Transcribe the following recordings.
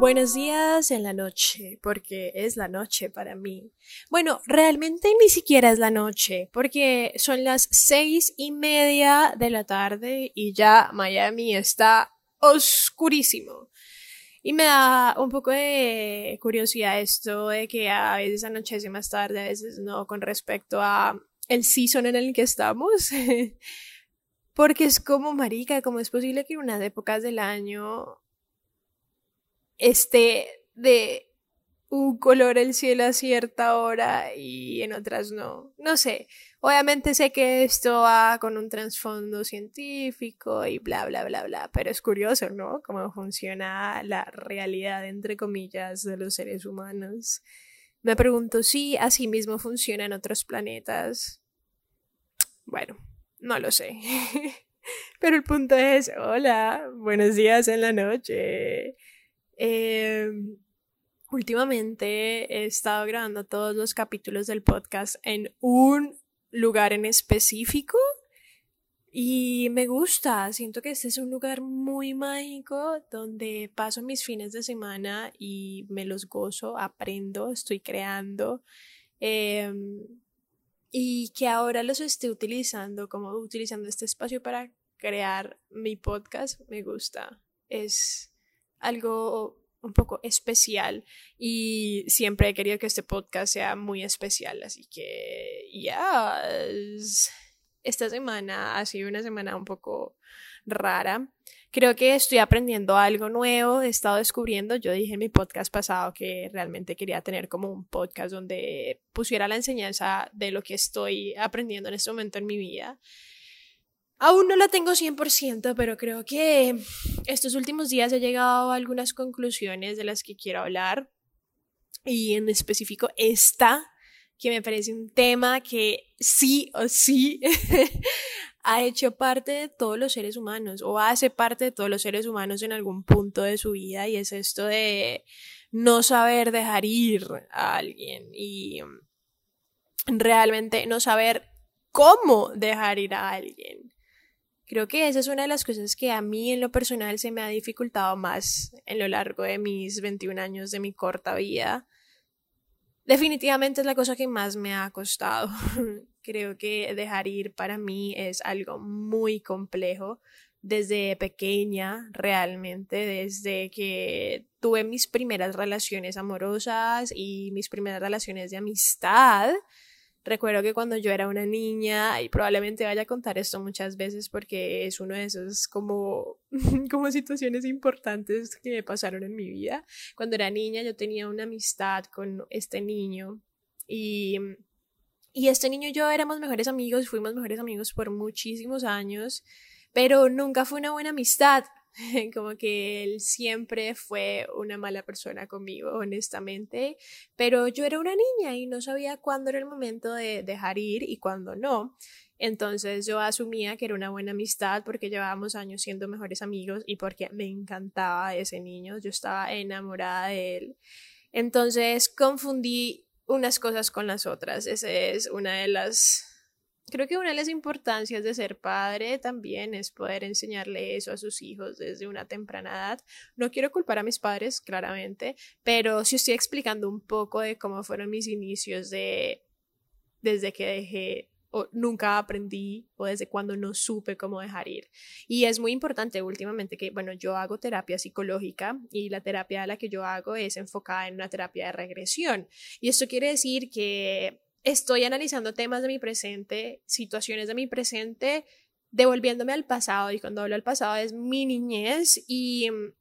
Buenos días en la noche, porque es la noche para mí. Bueno, realmente ni siquiera es la noche, porque son las seis y media de la tarde y ya Miami está oscurísimo. Y me da un poco de curiosidad esto de que a veces anochece más tarde, a veces no, con respecto a el season en el que estamos. Porque es como, marica, ¿cómo es posible que en unas épocas del año esté de un color el cielo a cierta hora y en otras no. No sé. Obviamente sé que esto va con un trasfondo científico y bla, bla, bla, bla, pero es curioso, ¿no? Cómo funciona la realidad, entre comillas, de los seres humanos. Me pregunto si así mismo funciona en otros planetas. Bueno, no lo sé. pero el punto es, hola, buenos días en la noche. Em, últimamente he estado grabando todos los capítulos del podcast en un lugar en específico y me gusta, siento que este es un lugar muy mágico donde paso mis fines de semana y me los gozo, aprendo, estoy creando em, y que ahora los estoy utilizando como utilizando este espacio para crear mi podcast, me gusta. Es algo un poco especial y siempre he querido que este podcast sea muy especial, así que ya, esta semana ha sido una semana un poco rara. Creo que estoy aprendiendo algo nuevo, he estado descubriendo, yo dije en mi podcast pasado que realmente quería tener como un podcast donde pusiera la enseñanza de lo que estoy aprendiendo en este momento en mi vida. Aún no la tengo 100%, pero creo que estos últimos días he llegado a algunas conclusiones de las que quiero hablar. Y en específico esta, que me parece un tema que sí o sí ha hecho parte de todos los seres humanos o hace parte de todos los seres humanos en algún punto de su vida y es esto de no saber dejar ir a alguien y realmente no saber cómo dejar ir a alguien. Creo que esa es una de las cosas que a mí en lo personal se me ha dificultado más en lo largo de mis 21 años de mi corta vida. Definitivamente es la cosa que más me ha costado. Creo que dejar ir para mí es algo muy complejo desde pequeña, realmente, desde que tuve mis primeras relaciones amorosas y mis primeras relaciones de amistad. Recuerdo que cuando yo era una niña, y probablemente vaya a contar esto muchas veces porque es uno de esos como, como situaciones importantes que me pasaron en mi vida. Cuando era niña yo tenía una amistad con este niño y, y este niño y yo éramos mejores amigos, fuimos mejores amigos por muchísimos años, pero nunca fue una buena amistad. como que él siempre fue una mala persona conmigo, honestamente, pero yo era una niña y no sabía cuándo era el momento de dejar ir y cuándo no. Entonces yo asumía que era una buena amistad porque llevábamos años siendo mejores amigos y porque me encantaba ese niño, yo estaba enamorada de él. Entonces confundí unas cosas con las otras. Esa es una de las Creo que una de las importancias de ser padre también es poder enseñarle eso a sus hijos desde una temprana edad. No quiero culpar a mis padres, claramente, pero sí estoy explicando un poco de cómo fueron mis inicios de desde que dejé o nunca aprendí o desde cuando no supe cómo dejar ir. Y es muy importante últimamente que, bueno, yo hago terapia psicológica y la terapia a la que yo hago es enfocada en una terapia de regresión. Y esto quiere decir que estoy analizando temas de mi presente, situaciones de mi presente, devolviéndome al pasado. Y cuando hablo del pasado es mi niñez y mm,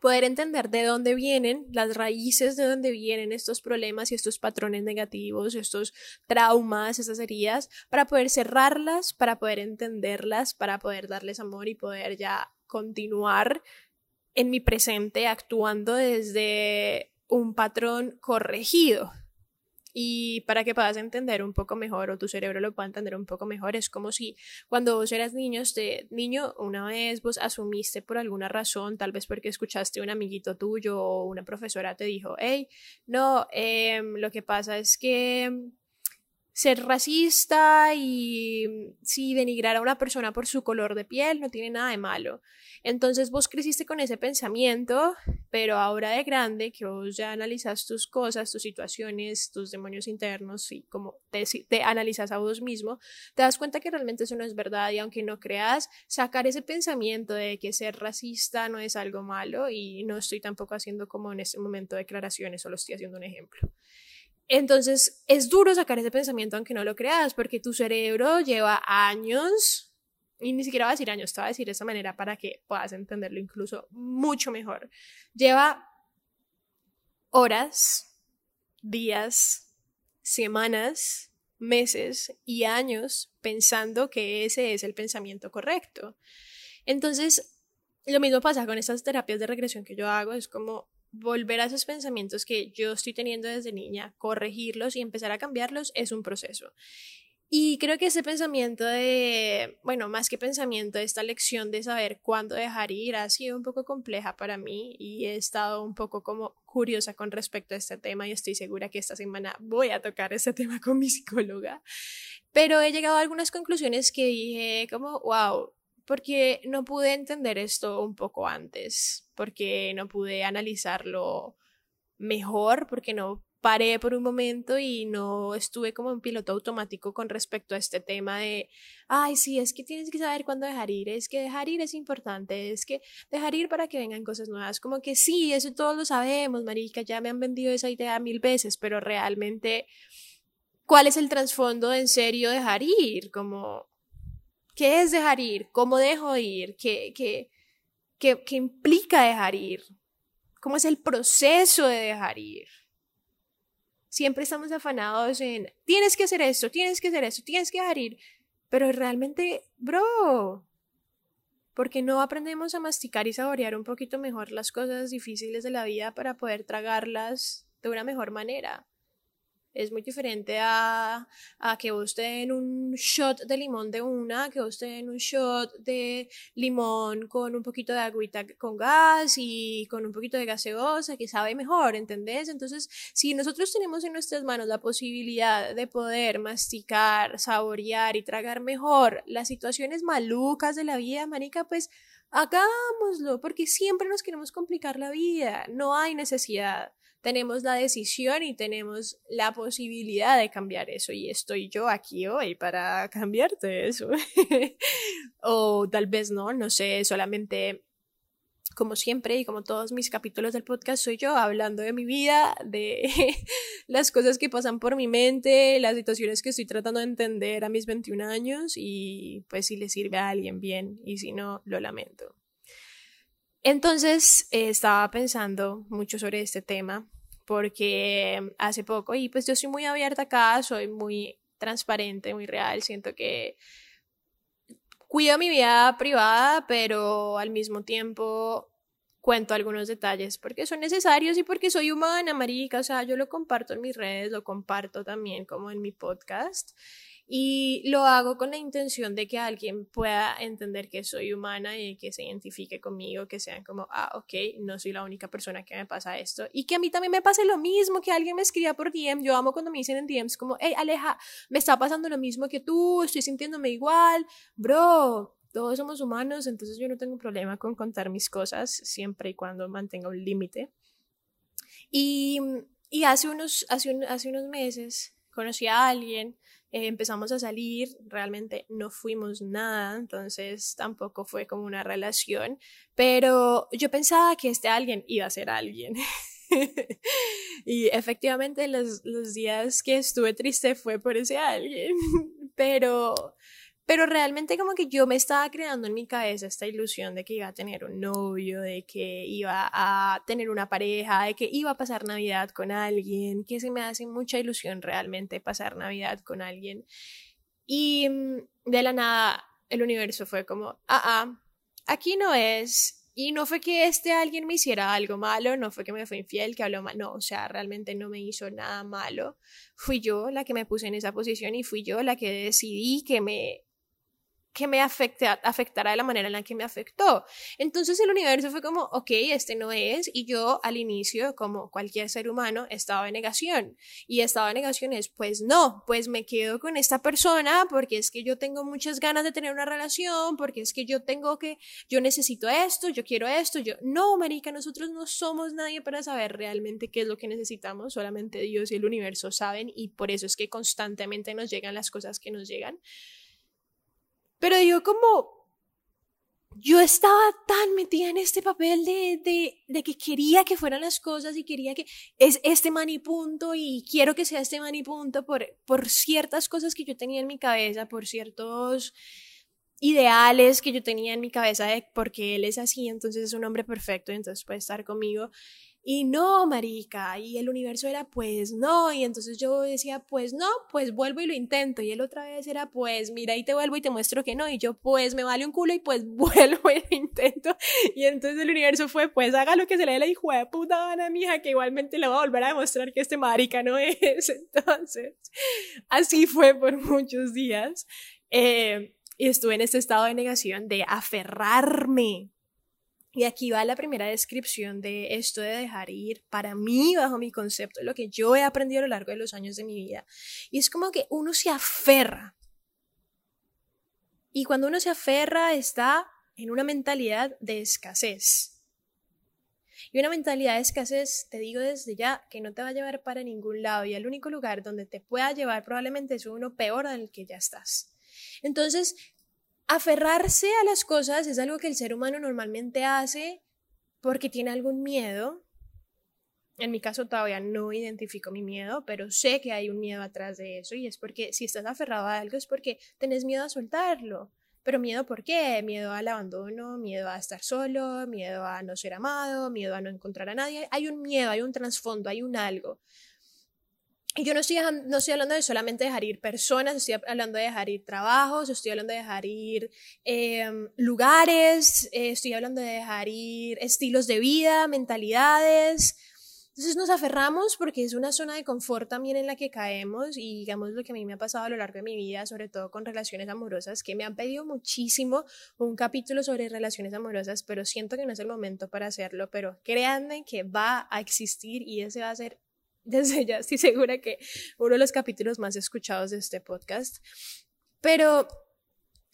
poder entender de dónde vienen, las raíces de dónde vienen estos problemas y estos patrones negativos, estos traumas, esas heridas, para poder cerrarlas, para poder entenderlas, para poder darles amor y poder ya continuar en mi presente actuando desde un patrón corregido. Y para que puedas entender un poco mejor o tu cerebro lo pueda entender un poco mejor, es como si cuando vos eras niño, de niño, una vez vos asumiste por alguna razón, tal vez porque escuchaste un amiguito tuyo o una profesora te dijo, hey, no, em, lo que pasa es que ser racista y si denigrar a una persona por su color de piel no tiene nada de malo. Entonces vos creciste con ese pensamiento, pero ahora de grande, que vos ya analizas tus cosas, tus situaciones, tus demonios internos y como te, te analizas a vos mismo, te das cuenta que realmente eso no es verdad y aunque no creas, sacar ese pensamiento de que ser racista no es algo malo y no estoy tampoco haciendo como en este momento declaraciones, solo estoy haciendo un ejemplo. Entonces es duro sacar ese pensamiento aunque no lo creas, porque tu cerebro lleva años, y ni siquiera va a decir años, te va a decir de esa manera para que puedas entenderlo incluso mucho mejor. Lleva horas, días, semanas, meses y años pensando que ese es el pensamiento correcto. Entonces, lo mismo pasa con estas terapias de regresión que yo hago, es como volver a esos pensamientos que yo estoy teniendo desde niña, corregirlos y empezar a cambiarlos es un proceso. Y creo que ese pensamiento de, bueno, más que pensamiento, esta lección de saber cuándo dejar ir ha sido un poco compleja para mí y he estado un poco como curiosa con respecto a este tema y estoy segura que esta semana voy a tocar este tema con mi psicóloga. Pero he llegado a algunas conclusiones que dije como, wow, porque no pude entender esto un poco antes, porque no pude analizarlo mejor, porque no paré por un momento y no estuve como en piloto automático con respecto a este tema de, ay, sí, es que tienes que saber cuándo dejar ir, es que dejar ir es importante, es que dejar ir para que vengan cosas nuevas, como que sí, eso todos lo sabemos, marica, ya me han vendido esa idea mil veces, pero realmente, ¿cuál es el trasfondo de en serio dejar ir? Como, ¿Qué es dejar ir? ¿Cómo dejo ir? ¿Qué, qué, qué, qué implica dejar ir? ¿Cómo es el proceso de dejar ir? Siempre estamos afanados en, tienes que hacer esto, tienes que hacer esto, tienes que dejar ir. Pero realmente, bro, porque no aprendemos a masticar y saborear un poquito mejor las cosas difíciles de la vida para poder tragarlas de una mejor manera. Es muy diferente a, a que vos te den un shot de limón de una, que vos te den un shot de limón con un poquito de agüita con gas y con un poquito de gaseosa, que sabe mejor, ¿entendés? Entonces, si nosotros tenemos en nuestras manos la posibilidad de poder masticar, saborear y tragar mejor las situaciones malucas de la vida, manica, pues hagámoslo, porque siempre nos queremos complicar la vida, no hay necesidad tenemos la decisión y tenemos la posibilidad de cambiar eso. Y estoy yo aquí hoy para cambiarte eso. o tal vez no, no sé, solamente como siempre y como todos mis capítulos del podcast, soy yo hablando de mi vida, de las cosas que pasan por mi mente, las situaciones que estoy tratando de entender a mis 21 años y pues si le sirve a alguien bien y si no, lo lamento. Entonces eh, estaba pensando mucho sobre este tema porque hace poco, y pues yo soy muy abierta acá, soy muy transparente, muy real, siento que cuido mi vida privada, pero al mismo tiempo cuento algunos detalles porque son necesarios y porque soy humana, marica, o sea, yo lo comparto en mis redes, lo comparto también como en mi podcast y lo hago con la intención de que alguien pueda entender que soy humana y que se identifique conmigo, que sean como, ah, ok, no soy la única persona que me pasa esto. Y que a mí también me pase lo mismo, que alguien me escriba por DM. Yo amo cuando me dicen en DMs como, hey, Aleja, me está pasando lo mismo que tú, estoy sintiéndome igual. Bro, todos somos humanos, entonces yo no tengo problema con contar mis cosas siempre y cuando mantenga un límite. Y, y hace, unos, hace, hace unos meses conocí a alguien eh, empezamos a salir, realmente no fuimos nada, entonces tampoco fue como una relación, pero yo pensaba que este alguien iba a ser alguien. y efectivamente los, los días que estuve triste fue por ese alguien, pero pero realmente como que yo me estaba creando en mi cabeza esta ilusión de que iba a tener un novio, de que iba a tener una pareja, de que iba a pasar Navidad con alguien, que se me hace mucha ilusión realmente pasar Navidad con alguien. Y mm, de la nada el universo fue como, ah, ah, aquí no es. Y no fue que este alguien me hiciera algo malo, no fue que me fue infiel, que habló mal, no, o sea, realmente no me hizo nada malo. Fui yo la que me puse en esa posición y fui yo la que decidí que me que me afecte, afectara de la manera en la que me afectó. Entonces el universo fue como, ok, este no es, y yo al inicio, como cualquier ser humano, estaba en negación. Y estaba en negación es, pues no, pues me quedo con esta persona porque es que yo tengo muchas ganas de tener una relación, porque es que yo tengo que, yo necesito esto, yo quiero esto, yo, no, marica, nosotros no somos nadie para saber realmente qué es lo que necesitamos, solamente Dios y el universo saben, y por eso es que constantemente nos llegan las cosas que nos llegan. Pero yo como, yo estaba tan metida en este papel de, de, de, que quería que fueran las cosas y quería que es este man y quiero que sea este man y punto por, por ciertas cosas que yo tenía en mi cabeza, por ciertos ideales que yo tenía en mi cabeza de porque él es así, entonces es un hombre perfecto entonces puede estar conmigo. Y no, marica, y el universo era pues no, y entonces yo decía pues no, pues vuelvo y lo intento, y él otra vez era pues mira y te vuelvo y te muestro que no, y yo pues me vale un culo y pues vuelvo y lo intento, y entonces el universo fue pues haga lo que se le dé la hijo de puta gana, mija, que igualmente le va a volver a demostrar que este marica no es, entonces así fue por muchos días, eh, y estuve en este estado de negación de aferrarme y aquí va la primera descripción de esto de dejar ir, para mí, bajo mi concepto, lo que yo he aprendido a lo largo de los años de mi vida. Y es como que uno se aferra. Y cuando uno se aferra está en una mentalidad de escasez. Y una mentalidad de escasez, te digo desde ya, que no te va a llevar para ningún lado. Y el único lugar donde te pueda llevar probablemente es uno peor del que ya estás. Entonces, aferrarse a las cosas es algo que el ser humano normalmente hace porque tiene algún miedo. En mi caso todavía no identifico mi miedo, pero sé que hay un miedo atrás de eso y es porque si estás aferrado a algo es porque tenés miedo a soltarlo. Pero miedo por qué? Miedo al abandono, miedo a estar solo, miedo a no ser amado, miedo a no encontrar a nadie. Hay un miedo, hay un trasfondo, hay un algo. Y yo no estoy, no estoy hablando de solamente dejar ir personas, estoy hablando de dejar ir trabajos, estoy hablando de dejar ir em, lugares, eh, estoy hablando de dejar ir estilos de vida, mentalidades. Entonces nos aferramos porque es una zona de confort también en la que caemos y digamos lo que a mí me ha pasado a lo largo de mi vida, sobre todo con relaciones amorosas, que me han pedido muchísimo un capítulo sobre relaciones amorosas, pero siento que no es el momento para hacerlo, pero créanme que va a existir y ese va a ser desde ya estoy segura que uno de los capítulos más escuchados de este podcast. Pero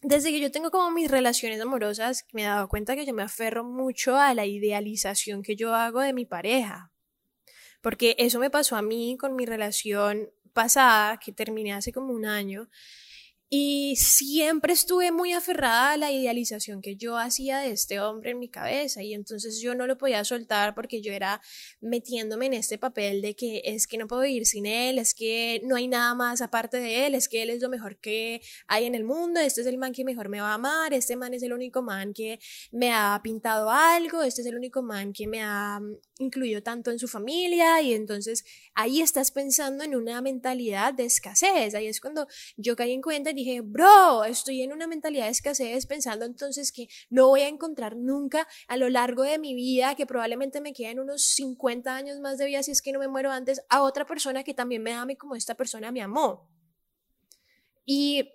desde que yo tengo como mis relaciones amorosas, me he dado cuenta que yo me aferro mucho a la idealización que yo hago de mi pareja. Porque eso me pasó a mí con mi relación pasada, que terminé hace como un año, y siempre estuve muy aferrada a la idealización que yo hacía de este hombre en mi cabeza y entonces yo no lo podía soltar porque yo era metiéndome en este papel de que es que no puedo vivir sin él, es que no hay nada más aparte de él, es que él es lo mejor que hay en el mundo, este es el man que mejor me va a amar, este man es el único man que me ha pintado algo, este es el único man que me ha mm, incluido tanto en su familia y entonces ahí estás pensando en una mentalidad de escasez, ahí es cuando yo caí en cuenta dije, bro, estoy en una mentalidad de escasez pensando entonces que no voy a encontrar nunca a lo largo de mi vida, que probablemente me queden unos 50 años más de vida si es que no me muero antes, a otra persona que también me ame como esta persona me amó. Y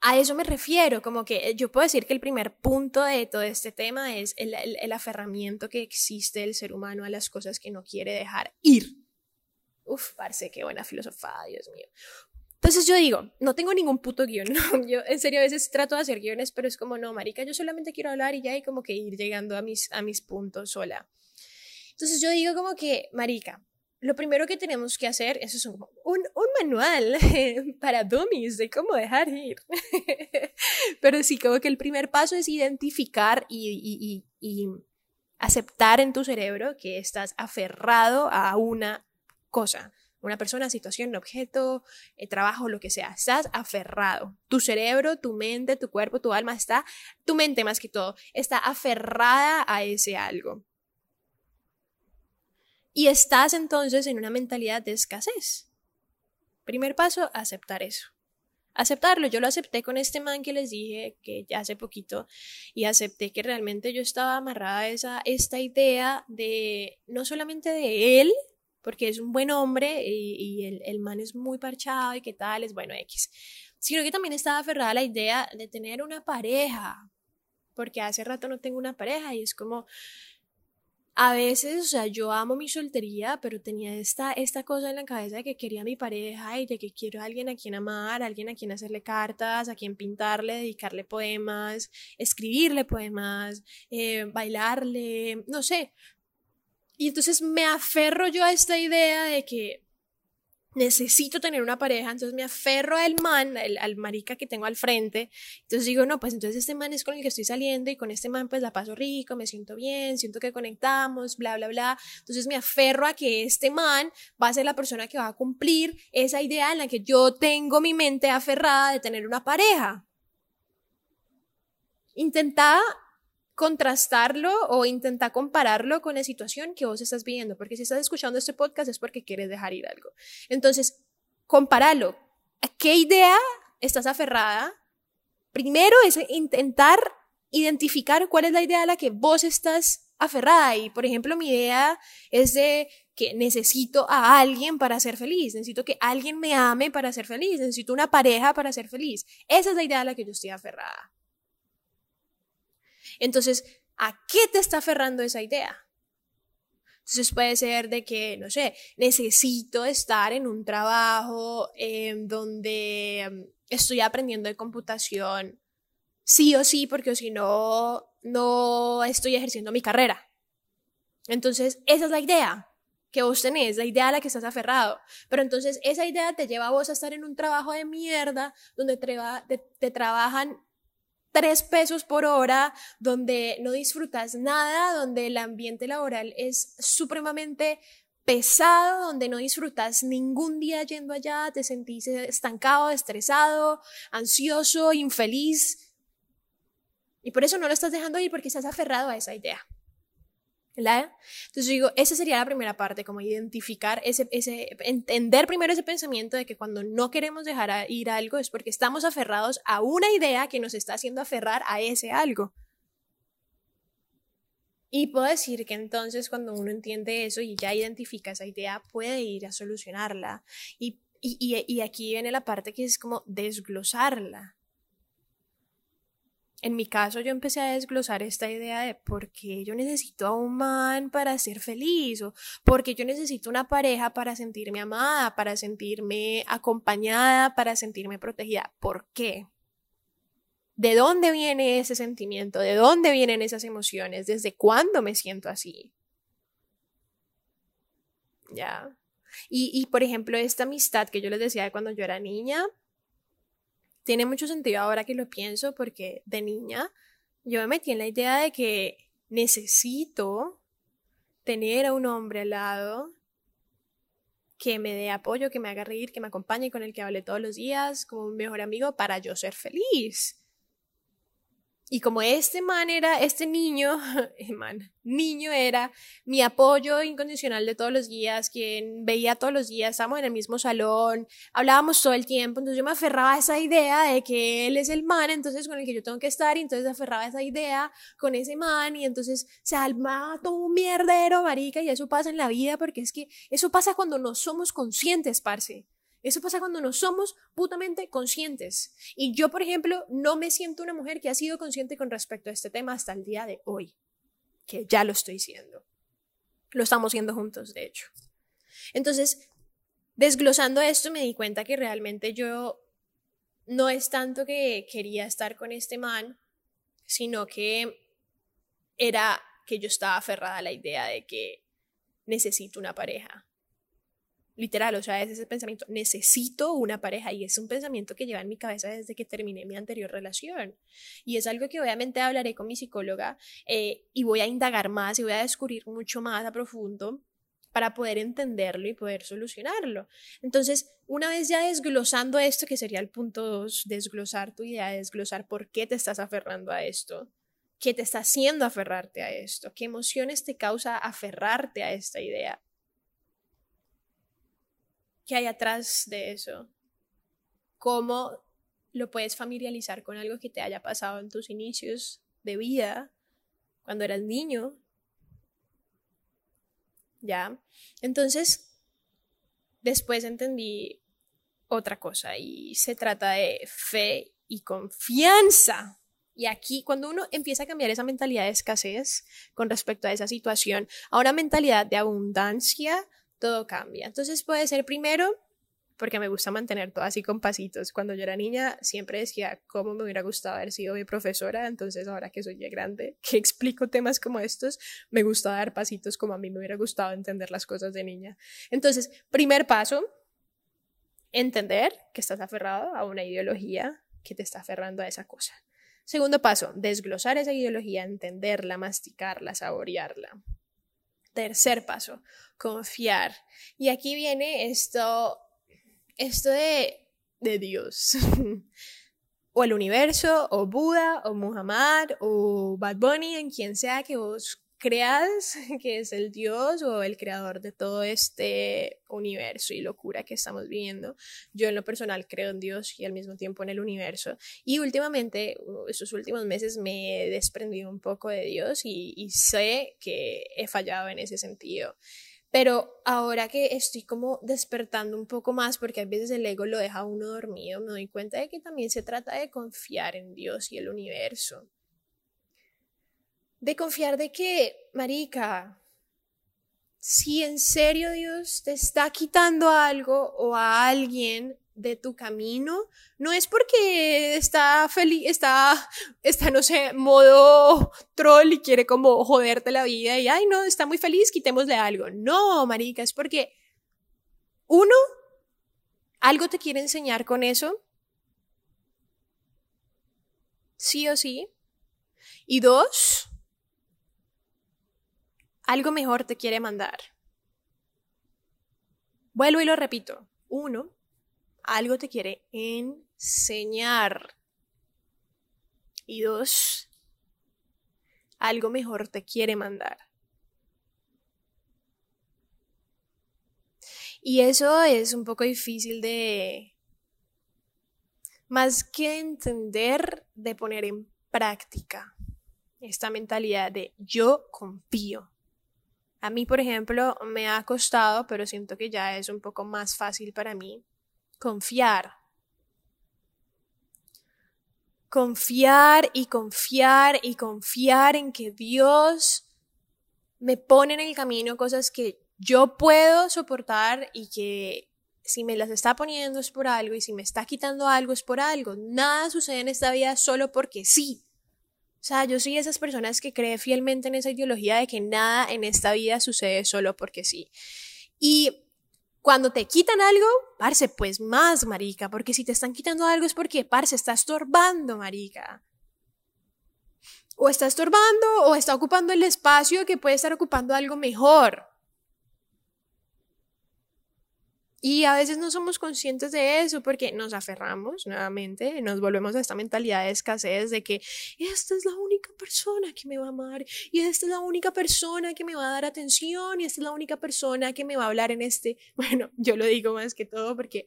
a eso me refiero, como que yo puedo decir que el primer punto de todo este tema es el, el, aferramiento que existe del ser humano a las cosas que no quiere dejar ir. Uf, parece qué buena filosofada, Dios mío. Entonces yo digo, no tengo ningún puto guion, yo en serio a veces trato de hacer guiones, pero es como, no, marica, yo solamente quiero hablar y ya hay como que ir llegando a mis, a mis puntos sola. Entonces yo digo como que, marica, lo primero que tenemos que hacer es un, un, manual para dummies de cómo dejar ir. pero sí, como que el primer paso es identificar y, y, y aceptar en tu cerebro que estás aferrado a una cosa una persona, situación, objeto, eh, trabajo, lo que sea. Estás aferrado. Tu cerebro, tu mente, tu cuerpo, tu alma está, tu mente más que todo, está aferrada a ese algo. Y estás entonces en una mentalidad de escasez. Primer paso, aceptar eso. Aceptarlo. Yo lo acepté con este man que les dije que ya hace poquito y acepté que realmente yo estaba amarrada a esa, esta idea de no solamente de él, porque es un buen hombre y, el, el, man es muy parchado y qué tal, es bueno X. sino que también estaba aferrada a la idea de tener una pareja, porque hace rato no tengo una pareja y es como, a veces, o sea, yo amo mi soltería, pero tenía esta, esta cosa en la cabeza de que quería a mi pareja y de que quiero a alguien a quien amar, a alguien a quien hacerle cartas, a quien pintarle, dedicarle poemas, escribirle poemas, eh, bailarle, no sé. Y entonces me aferro yo a esta idea de que necesito tener una pareja, entonces me aferro al man, al marica que tengo al frente, entonces digo, no, pues entonces este man es con el que estoy saliendo y con este man pues la paso rico, me siento bien, siento que conectamos, bla, bla, bla, entonces me aferro a que este man va a ser la persona que va a cumplir esa idea en la que yo tengo mi mente aferrada de tener una pareja. Intenta contrastarlo o intenta compararlo con la situación que vos estás viviendo, porque si estás escuchando este podcast es porque quieres dejar ir algo. Entonces, compáralo. ¿A qué idea estás aferrada? Primero es intentar identificar cuál es la idea a la que vos estás aferrada. Y, por ejemplo, mi idea es de que necesito a alguien para ser feliz, necesito que alguien me ame para ser feliz, necesito una pareja para ser feliz. Esa es la idea a la que yo estoy aferrada. Entonces, ¿a qué te está aferrando esa idea? Entonces puede ser de que, no sé, necesito estar en un trabajo em, donde em, estoy aprendiendo de computación, sí o sí, porque si no, no estoy ejerciendo mi carrera. Entonces, esa es la idea que vos tenés, la idea a la que estás aferrado. Pero entonces esa idea te lleva a vos a estar en un trabajo de mierda donde te trabajan tres pesos por hora, donde no disfrutas nada, donde el ambiente laboral es supremamente pesado, donde no disfrutas ningún día yendo allá, te sentís estancado, estresado, ansioso, infeliz. Y por eso no lo estás dejando ir porque estás aferrado a esa idea. Entonces digo, esa sería la primera parte, como identificar ese, ese, entender primero ese pensamiento de que cuando no queremos dejar ir algo es porque estamos aferrados a una idea que nos está haciendo aferrar a ese algo. Y puedo decir que entonces cuando uno entiende eso y ya identifica esa idea, puede ir a solucionarla. Y, y, y aquí viene la parte que es como desglosarla en mi caso yo empecé a desglosar esta idea de por qué yo necesito a un man para ser feliz o por qué yo necesito una pareja para sentirme amada, para sentirme acompañada, para sentirme protegida. ¿Por qué? ¿De dónde viene ese sentimiento? ¿De dónde vienen esas emociones? ¿Desde cuándo me siento así? Ya. Y, y por ejemplo, esta amistad que yo les decía de cuando yo era niña, tiene mucho sentido ahora que lo pienso porque de niña yo me metí en la idea de que necesito tener a un hombre al lado que me dé apoyo, que me haga reír, que me acompañe, con el que hable todos los días, como un mejor amigo para yo ser feliz. Y como este man era, este niño, man, niño era mi apoyo incondicional de todos los días, quien veía todos los días, estábamos en el mismo salón, hablábamos todo el tiempo, entonces yo me aferraba a esa idea de que él es el man, entonces con el que yo tengo que estar, y entonces aferraba a esa idea con ese man, y entonces se alma todo un mierdero, marica, y eso pasa en la vida, porque es que eso pasa cuando no somos conscientes, parce. Eso pasa cuando no somos putamente conscientes. Y yo, por ejemplo, no me siento una mujer que ha sido consciente con respecto a este tema hasta el día de hoy, que ya lo estoy siendo. Lo estamos siendo juntos, de hecho. Entonces, desglosando esto, me di cuenta que realmente yo no es tanto que quería estar con este man, sino que era que yo estaba aferrada a la idea de que necesito una pareja Literal, o sea, es ese pensamiento, necesito una pareja y es un pensamiento que lleva en mi cabeza desde que terminé mi anterior relación. Y es algo que obviamente hablaré con mi psicóloga eh, y voy a indagar más y voy a descubrir mucho más a profundo para poder entenderlo y poder solucionarlo. Entonces, una vez ya desglosando esto, que sería el punto dos, desglosar tu idea, desglosar por qué te estás aferrando a esto, qué te está haciendo aferrarte a esto, qué emociones te causa aferrarte a esta idea qué hay atrás de eso, cómo lo puedes familiarizar con algo que te haya pasado en tus inicios de vida, cuando eras niño. ¿Ya? Entonces, después entendí otra cosa y se trata de fe y confianza. Y aquí, cuando uno empieza a cambiar esa mentalidad de escasez con respecto a esa situación a una mentalidad de abundancia, todo cambia. Entonces puede ser primero porque me gusta mantener todo así con pasitos. Cuando yo era niña siempre decía cómo me hubiera gustado haber sido mi profesora, entonces ahora que soy ya grande, que explico temas como estos, me gusta dar pasitos como a mí me hubiera gustado entender las cosas de niña. Entonces, primer paso, entender que estás aferrado a una ideología que te está aferrando a esa cosa. Segundo paso, desglosar esa ideología, entenderla, masticarla, saborearla. Tercer paso, confiar. Y aquí viene esto esto de, de Dios. o el universo, o Buda, o Muhammad, o Bad Bunny, en quien sea que vos creas que es el Dios o el creador de todo este universo y locura que estamos viviendo. Yo en lo personal creo en Dios y al mismo tiempo en el universo. Y últimamente, estos últimos meses me he desprendido un poco de Dios y sé que he fallado en ese sentido. Pero ahora que estoy como despertando un poco más, porque a veces el ego lo deja uno dormido, me doy cuenta de que también se trata de confiar en Dios y el universo. De confiar de que, Marica, si en serio Dios te está quitando algo o a alguien de tu camino, no es porque está feliz, está, está, no sé, modo troll y quiere como joderte la vida y, ay, no, está muy feliz, quitémosle algo. No, marica, es porque, uno, algo te quiere enseñar con eso, sí o sí, y dos, algo mejor te quiere mandar. Vuelvo y lo repito. Uno, algo te quiere enseñar. Y dos, algo mejor te quiere mandar. Y eso es un poco difícil de, más que entender, de poner en práctica esta mentalidad de yo confío. A mí, por ejemplo, me ha costado, pero siento que ya es un poco más fácil para mí confiar. Confiar y confiar y confiar en que Dios me pone en el camino cosas que yo puedo soportar y que si me las está poniendo es por algo y si me está quitando algo es por algo. Nada sucede en esta vida solo porque sí. O sea, yo soy de esas personas que cree fielmente en esa ideología de que nada en esta vida sucede solo porque sí. Y cuando te quitan algo, parce, pues más, marica, porque si te están quitando algo es porque, parce, está estorbando, marica. O está estorbando o está ocupando el espacio que puede estar ocupando algo mejor. Y a veces no somos conscientes de eso porque nos aferramos nuevamente, nos volvemos a esta mentalidad de escasez de que esta es la única persona que me va a amar y esta es la única persona que me va a dar atención y esta es la única persona que me va a hablar en este, bueno, yo lo digo más que todo porque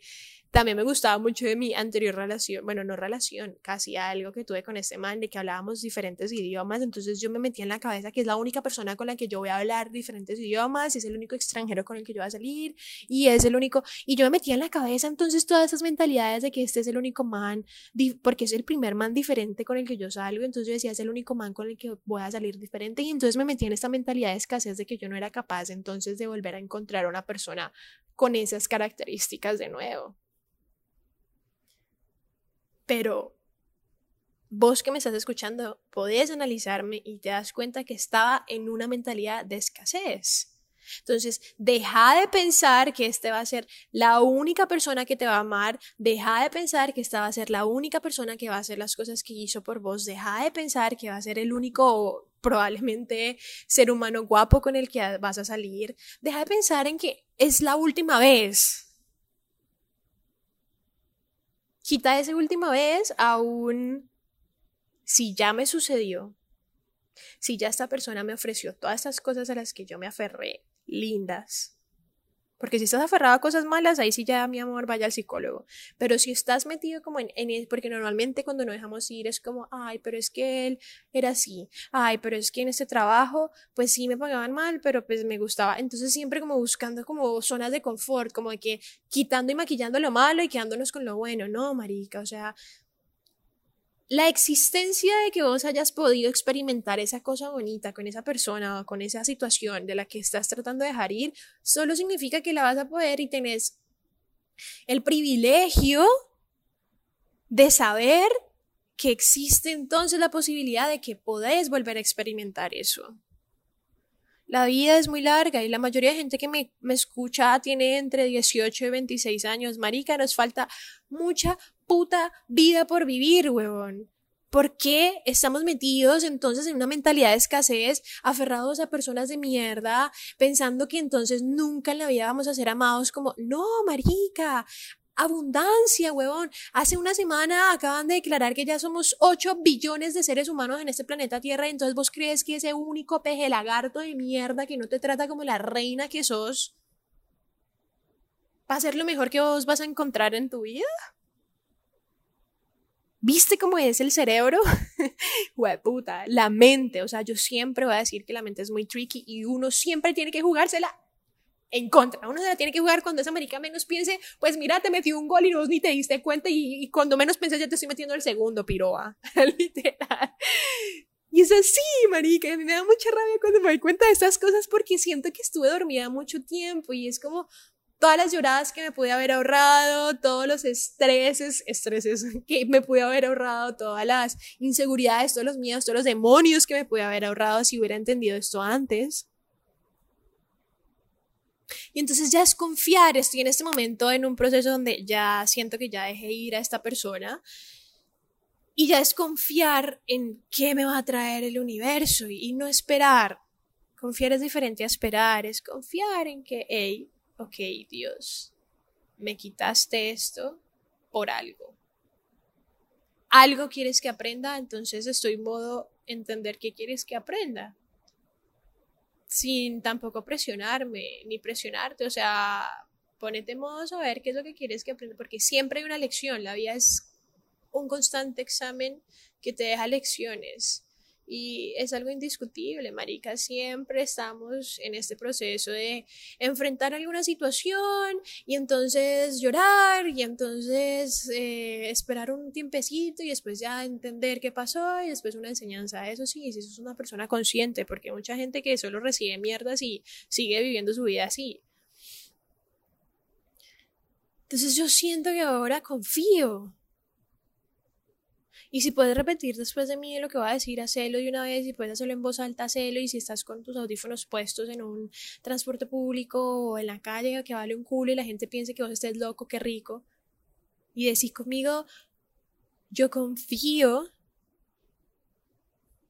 también me gustaba mucho de mi anterior relación, bueno, no relación, casi algo que tuve con este man, de que hablábamos diferentes idiomas, entonces yo me metía en la cabeza que es la única persona con la que yo voy a hablar diferentes idiomas, y es el único extranjero con el que yo voy a salir, y es el único, y yo me metía en la cabeza entonces todas esas mentalidades de que este es el único man, porque es el primer man diferente con el que yo salgo, entonces yo decía, es el único man con el que voy a salir diferente, y entonces me metía en esta mentalidad de escasez de que yo no era capaz entonces de volver a encontrar a una persona con esas características de nuevo. Pero vos que me estás escuchando, podés analizarme y te das cuenta que estaba en una mentalidad de escasez. Entonces, deja de pensar que este va a ser la única persona que te va a amar, deja de pensar que esta va a ser la única persona que va a hacer las cosas que hizo por vos, deja de pensar que va a ser el único probablemente ser humano guapo con el que vas a salir, deja de pensar en que es la última vez, quita esa última vez a un si ya me sucedió, si ya esta persona me ofreció todas estas cosas a las que yo me aferré, lindas, Porque si estás aferrado a cosas malas, ahí sí ya, mi amor, vaya al psicólogo. Pero si estás metido como en, en, porque normalmente cuando nos dejamos ir es como, ay, pero es que él era así, ay, pero es que en este trabajo, pues sí me pagaban mal, pero pues me gustaba. Entonces siempre como buscando como zonas de confort, como de que quitando y maquillando lo malo y quedándonos con lo bueno. No, marica, o sea, la existencia de que vos hayas podido experimentar esa cosa bonita con esa persona o con esa situación de la que estás tratando de dejar ir, solo significa que la vas a poder y tenés el privilegio de saber que existe entonces la posibilidad de que podés volver a experimentar eso. La vida es muy larga y la mayoría de gente que me, me, escucha tiene entre 18 y 26 años. Marica, nos falta mucha puta vida por vivir, huevón. ¿Por qué estamos metidos entonces en una mentalidad de escasez, aferrados a personas de mierda, pensando que entonces nunca en la vida vamos a ser amados como, no, marica, abundancia, huevón. Hace una semana acaban de declarar que ya somos 8 billones de seres humanos en este planeta Tierra y entonces vos crees que ese único peje lagarto de mierda que no te trata como la reina que sos va a ser lo mejor que vos vas a encontrar en tu vida. ¿Viste cómo es el cerebro? puta, la mente, o sea, yo siempre voy a decir que la mente es muy tricky y uno siempre tiene que jugársela en contra. Uno se la tiene que jugar cuando esa marica menos piense, pues mira, te metió un gol y vos ni te diste cuenta y, cuando menos pensé ya te estoy metiendo el segundo, piroa. Literal. Y es así, marica, a mí me da mucha rabia cuando me doy cuenta de estas cosas porque siento que estuve dormida mucho tiempo y es como, todas las lloradas que me pude haber ahorrado, todos los estreses, estreses que me pude haber ahorrado, todas las inseguridades, todos los miedos, todos los demonios que me pude haber ahorrado si hubiera entendido esto antes. Y entonces ya es confiar, estoy en este momento en un proceso donde ya siento que ya dejé ir a esta persona y ya es confiar en qué me va a traer el universo y, no esperar. Confiar es diferente a esperar, es confiar en que, hey, ok, Dios, me quitaste esto por algo. Algo quieres que aprenda, entonces estoy en modo entender qué quieres que aprenda. Sin tampoco presionarme, ni presionarte, o sea, ponete en modo a ver qué es lo que quieres que aprenda, porque siempre hay una lección, la vida es un constante examen que te deja lecciones. Y es algo indiscutible, Marica. Siempre estamos en este proceso de enfrentar alguna situación y entonces llorar y entonces eh, esperar un tiempecito y después ya entender qué pasó y después una enseñanza. Eso sí, si sos una persona consciente, porque hay mucha gente que solo recibe mierdas y sigue viviendo su vida así. Entonces yo siento que ahora confío y si puedes repetir después de mí lo que voy a decir, hacelo de una vez. Si puedes hacerlo en voz alta, hacelo. Y si estás con tus audífonos puestos en un transporte público o en la calle que vale un culo y la gente piense que vos estés loco, qué rico. Y decís conmigo, yo confío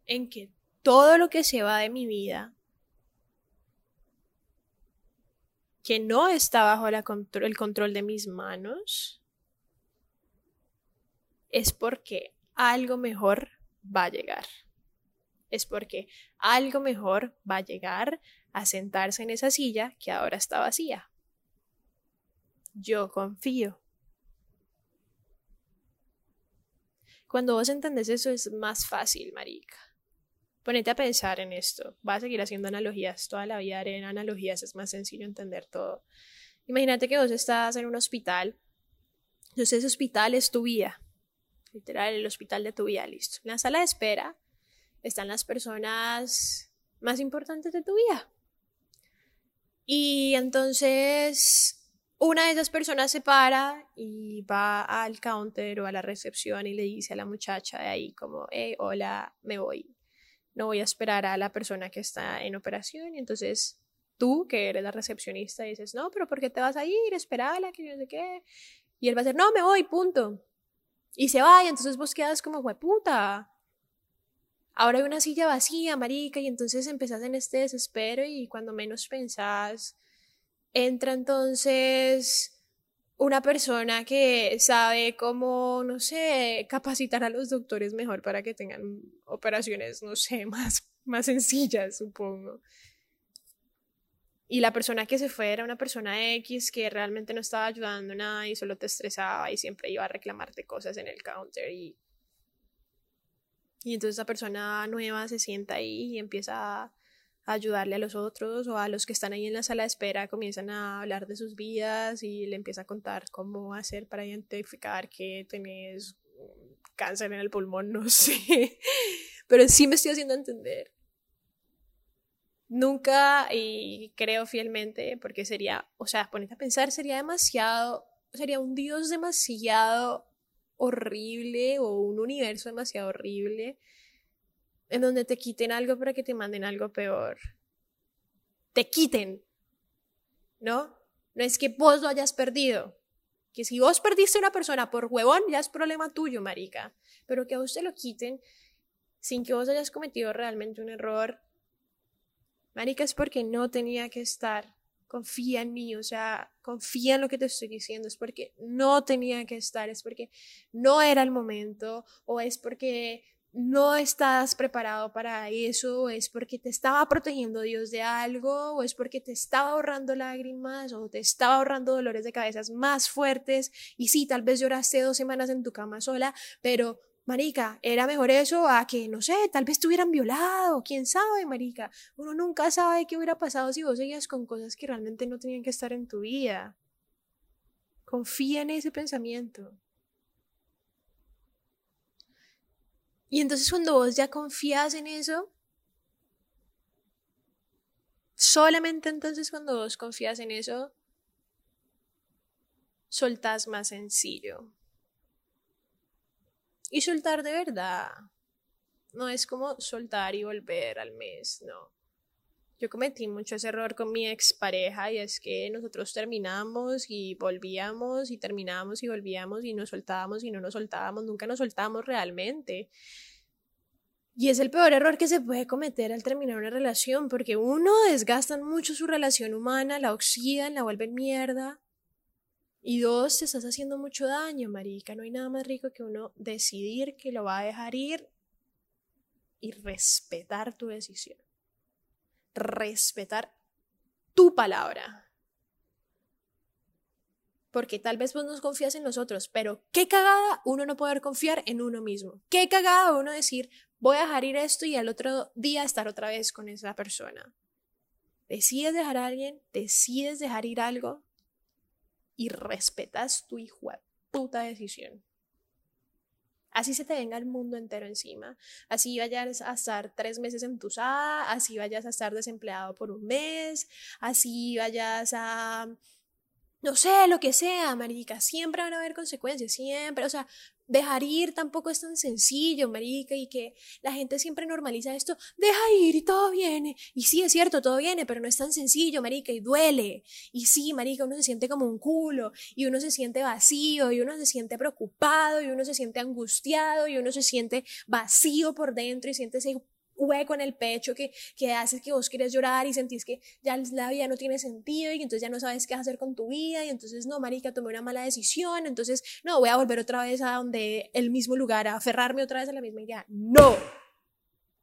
en que todo lo que se va de mi vida, que no está bajo el control de mis manos, es porque algo mejor va a llegar. Es porque algo mejor va a llegar a sentarse en esa silla que ahora está vacía. Yo confío. Cuando vos entendés eso es más fácil, marica. Ponete a pensar en esto. Vas a seguir haciendo analogías. Toda la vida haré analogías. Es más sencillo entender todo. Imagínate que vos estás en un hospital. Entonces ese hospital es tu vida literal, el hospital de tu vida, listo. En la sala de espera están las personas más importantes de tu vida. Y entonces una de esas personas se para y va al counter o a la recepción y le dice a la muchacha de ahí como, hey, hola, me voy. No voy a esperar a la persona que está en operación. Y entonces tú, que eres la recepcionista, dices, no, pero ¿por qué te vas a ir? Esperala, que no sé qué. Y él va a decir, no, me voy, punto. Y se va, y entonces vos quedas como, puta. Ahora hay una silla vacía, marica, y entonces empezás en este desespero y cuando menos pensás, entra entonces una persona que sabe cómo, no sé, capacitar a los doctores mejor para que tengan operaciones, no sé, más, más sencillas, supongo. Y la persona que se fue era una persona X que realmente no estaba ayudando nada y solo te estresaba y siempre iba a reclamarte cosas en el counter y y entonces esa persona nueva se sienta ahí y empieza a ayudarle a los otros o a los que están ahí en la sala de espera comienzan a hablar de sus vidas y le empieza a contar cómo hacer para identificar que tenés cáncer en el pulmón, no sé. Pero sí me estoy haciendo entender. Nunca, y creo fielmente, porque sería, o sea, ponete a pensar, sería demasiado, sería un Dios demasiado horrible o un universo demasiado horrible en donde te quiten algo para que te manden algo peor. Te quiten, ¿no? No es que vos lo hayas perdido. Que si vos perdiste a una persona por huevón, ya es problema tuyo, marica. Pero que a vos te lo quiten sin que vos hayas cometido realmente un error, marica, es porque no tenía que estar. Confía en mí, o sea, confía en lo que te estoy diciendo. Es porque no tenía que estar, es porque no era el momento, o es porque no estás preparado para eso, o es porque te estaba protegiendo Dios de algo, o es porque te estaba ahorrando lágrimas, o te estaba ahorrando dolores de cabezas más fuertes. Y sí, tal vez lloraste dos semanas en tu cama sola, pero Marica, era mejor eso a que, no sé, tal vez te hubieran violado, quién sabe, Marica. Uno nunca sabe qué hubiera pasado si vos seguías con cosas que realmente no tenían que estar en tu vida. Confía en ese pensamiento. Y entonces cuando vos ya confías en eso, solamente entonces cuando vos confías en eso, soltás más sencillo. Y soltar de verdad. No es como soltar y volver al mes, no. Yo cometí mucho ese error con mi expareja y es que nosotros terminamos y volvíamos y terminábamos y volvíamos y nos soltábamos y no nos soltábamos, nunca nos soltábamos realmente. Y es el peor error que se puede cometer al terminar una relación, porque uno desgastan mucho su relación humana, la oxidan, la vuelven mierda, y dos, te estás haciendo mucho daño, marica. No hay nada más rico que uno decidir que lo va a dejar ir y respetar tu decisión. Respetar tu palabra. Porque tal vez vos no confías en los otros, pero qué cagada uno no poder confiar en uno mismo. Qué cagada uno decir, voy a dejar ir esto y al otro día estar otra vez con esa persona. Decides dejar a alguien, decides dejar ir algo, y respetas tu hijo puta decisión. Así se te venga el mundo entero encima. Así vayas a estar tres meses en tu entusada, así vayas a estar desempleado por un mes, así vayas a no sé, lo que sea, marica, siempre van a haber consecuencias, siempre, o sea, dejar ir tampoco es tan sencillo, marica, y que la gente siempre normaliza esto, deja ir y todo viene, y sí, es cierto, todo viene, pero no es tan sencillo, marica, y duele, y sí, marica, uno se siente como un culo, y uno se siente vacío, y uno se siente preocupado, y uno se siente angustiado, y uno se siente vacío por dentro, y siente ese hueco en el pecho que, que hace que vos quieres llorar y sentís que ya la vida no tiene sentido y entonces ya no sabes qué hacer con tu vida y entonces no, marica, tomé una mala decisión, entonces no, voy a volver otra vez a donde el mismo lugar, a aferrarme otra vez a la misma idea. No.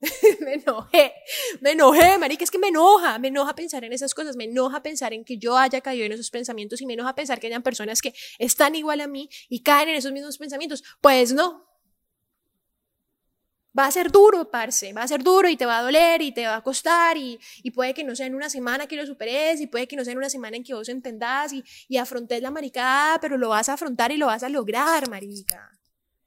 me enojé, me enojé, marica, es que me enoja, me enoja pensar en esas cosas, me enoja pensar en que yo haya caído en esos pensamientos y me enoja pensar que hayan personas que están igual a mí y caen en esos mismos pensamientos. Pues no, va a ser duro, parce, va a ser duro y te va a doler y te va a costar y, y, puede que no sea en una semana que lo superes y puede que no sea en una semana en que vos entendás y, y afrontes la maricada, pero lo vas a afrontar y lo vas a lograr, marica.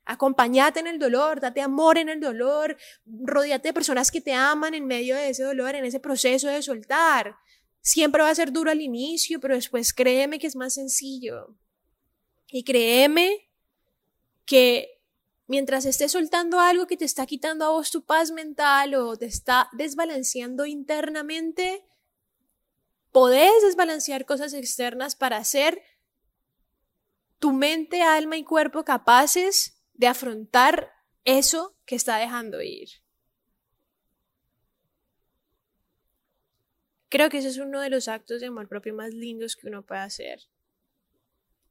Acompáñate en el dolor, date amor en el dolor, rodeate de personas que te aman en medio de ese dolor, en ese proceso de soltar. Siempre va a ser duro al inicio, pero después créeme que es más sencillo. Y créeme que mientras estés soltando algo que te está quitando a vos tu paz mental o te está desbalanceando internamente, podés desbalancear cosas externas para hacer tu mente, alma y cuerpo capaces de afrontar eso que está dejando ir. Creo que ese es uno de los actos de amor propio más lindos que uno puede hacer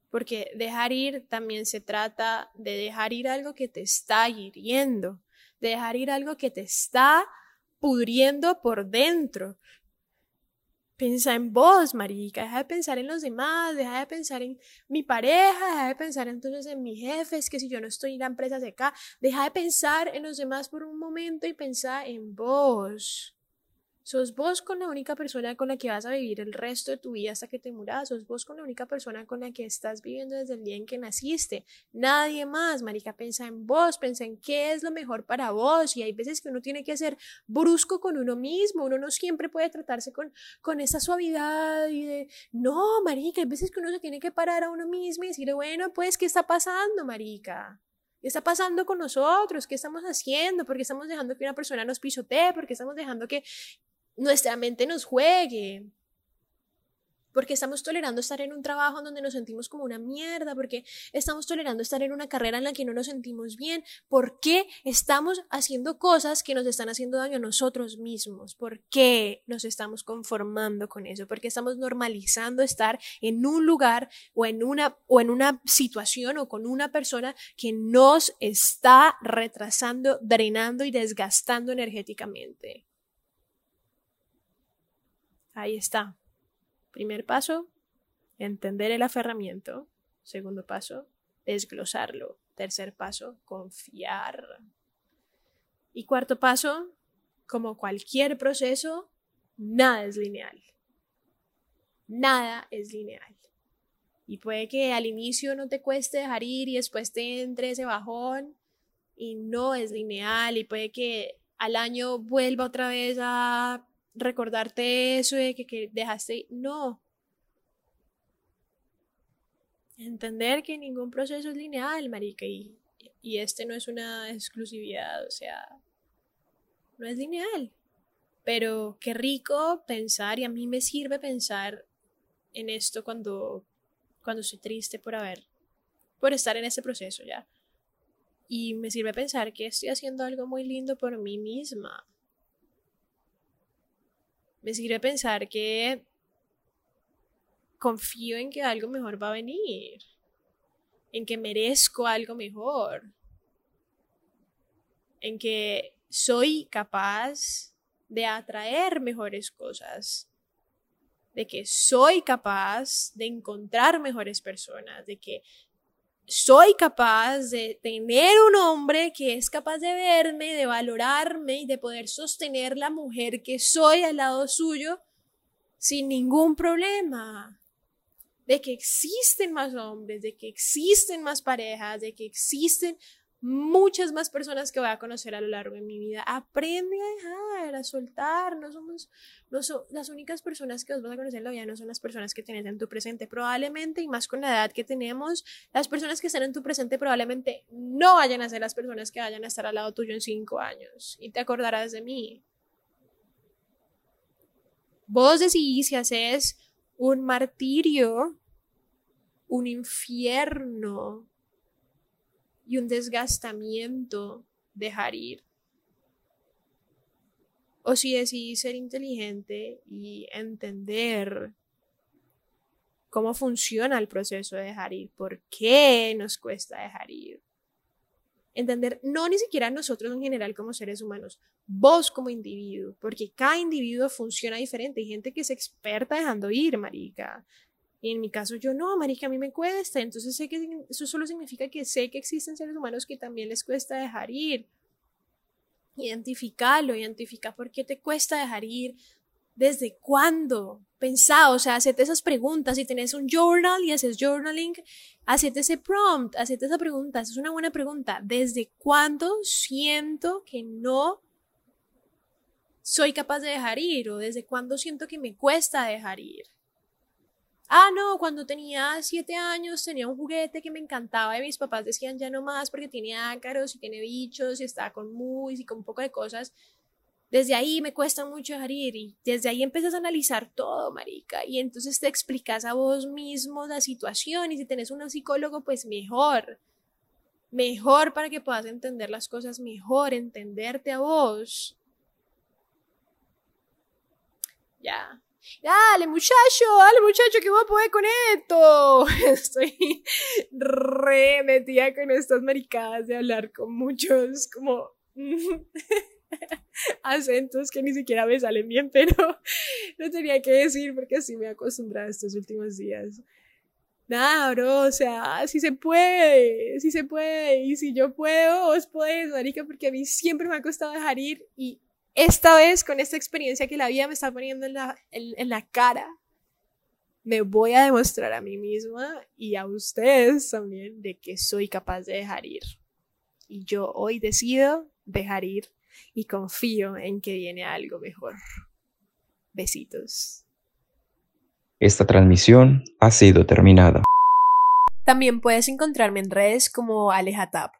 porque dejar ir también se trata de dejar ir algo que te está hiriendo, de dejar ir algo que te está pudriendo por dentro. Piensa en vos, marica, deja de pensar en los demás, deja de pensar en mi pareja, deja de pensar entonces en mis jefes, que si yo no estoy en la empresa de acá, deja de pensar en los demás por un momento y piensa en vos. Sos vos con la única persona con la que vas a vivir el resto de tu vida hasta que te muras. Sos vos con la única persona con la que estás viviendo desde el día en que naciste. Nadie más, marica, piensa en vos, piensa en qué es lo mejor para vos. Y hay veces que uno tiene que ser brusco con uno mismo. Uno no siempre puede tratarse con, con esa suavidad y de, no, marica, hay veces que uno se tiene que parar a uno mismo y decirle, bueno, pues, ¿qué está pasando, marica? ¿Qué está pasando con nosotros? ¿Qué estamos haciendo? ¿Por qué estamos dejando que una persona nos pisotee? ¿Por qué estamos dejando que nuestra mente nos juegue. Porque estamos tolerando estar en un trabajo en donde nos sentimos como una mierda, porque estamos tolerando estar en una carrera en la que no nos sentimos bien, ¿por qué estamos haciendo cosas que nos están haciendo daño a nosotros mismos? ¿Por qué nos estamos conformando con eso? ¿Por qué estamos normalizando estar en un lugar o en una, o en una situación o con una persona que nos está retrasando, drenando y desgastando energéticamente? Ahí está. Primer paso, entender el aferramiento. Segundo paso, desglosarlo. Tercer paso, confiar. Y cuarto paso, como cualquier proceso, nada es lineal. Nada es lineal. Y puede que al inicio no te cueste dejar ir y después te entre ese bajón y no es lineal y puede que al año vuelva otra vez a recordarte eso de que, dejaste. No. Entender que ningún proceso es lineal, marica, y, y este no es una exclusividad, o sea, no es lineal. Pero qué rico pensar, y a mí me sirve pensar en esto cuando, cuando estoy triste por haber, por estar en ese proceso ya. Y me sirve pensar que estoy haciendo algo muy lindo por mí misma me sirve pensar que confío en que algo mejor va a venir, en que merezco algo mejor, en que soy capaz de atraer mejores cosas, de que soy capaz de encontrar mejores personas, de que soy capaz de tener un hombre que es capaz de verme, de valorarme y de poder sostener la mujer que soy al lado suyo sin ningún problema. De que existen más hombres, de que existen más parejas, de que existen muchas más personas que voy a conocer a lo largo de mi vida. Aprende a dejar, a soltar. No somos las únicas personas que os vas a conocer en la vida, no son las personas que tienes en tu presente. Probablemente, y más con la edad que tenemos, las personas que están en tu presente probablemente no vayan a ser las personas que vayan a estar al lado tuyo en cinco años. Y te acordarás de mí. Vos decidís si haces un martirio, un infierno y un desgastamiento dejar ir. O si decidís ser inteligente y entender cómo funciona el proceso de dejar ir, por qué nos cuesta dejar ir. Entender, no ni siquiera nosotros en general como seres humanos, vos como individuo, porque cada individuo funciona diferente. Hay gente que es experta dejando ir, marica. Y en mi caso yo no, marica, a mí me cuesta. Entonces sé que eso solo significa que sé que existen seres humanos que también les cuesta dejar ir. Identificarlo, identifica por qué te cuesta dejar ir, desde cuándo. Pensá, o sea, hacete esas preguntas. Si tenés un journal y haces journaling, hacete ese prompt, hacete esa pregunta. es una buena pregunta. ¿Desde cuándo siento que no soy capaz de dejar ir? ¿O desde cuándo siento que me cuesta dejar ir? Ah, no, cuando tenía siete años tenía un juguete que me encantaba y mis papás decían ya no más porque tiene ácaros y tiene bichos y está con mus y con un poco de cosas. Desde ahí me cuesta mucho dejar y desde ahí empiezas a analizar todo, marica, y entonces te explicas a vos mismo la situación y si tenés un psicólogo, pues mejor. Mejor para que puedas entender las cosas mejor, entenderte a vos. Ya, Dale, muchacho, dale, muchacho, que voy a poder con esto. Estoy re metida con estas maricadas de hablar con muchos, como. acentos que ni siquiera me salen bien, pero lo tenía que decir porque así me he acostumbrado estos últimos días. Nada, bro, o sea, si se puede, si se puede, y si yo puedo, vos podés, marica, porque a mí siempre me ha costado dejar ir y esta vez con esta experiencia que la vida me está poniendo en la, en la cara, me voy a demostrar a mí misma y a ustedes también de que soy capaz de dejar ir. Y yo hoy decido dejar ir y confío en que viene algo mejor. Besitos. Esta transmisión ha sido terminada. También puedes encontrarme en redes como Alejatap.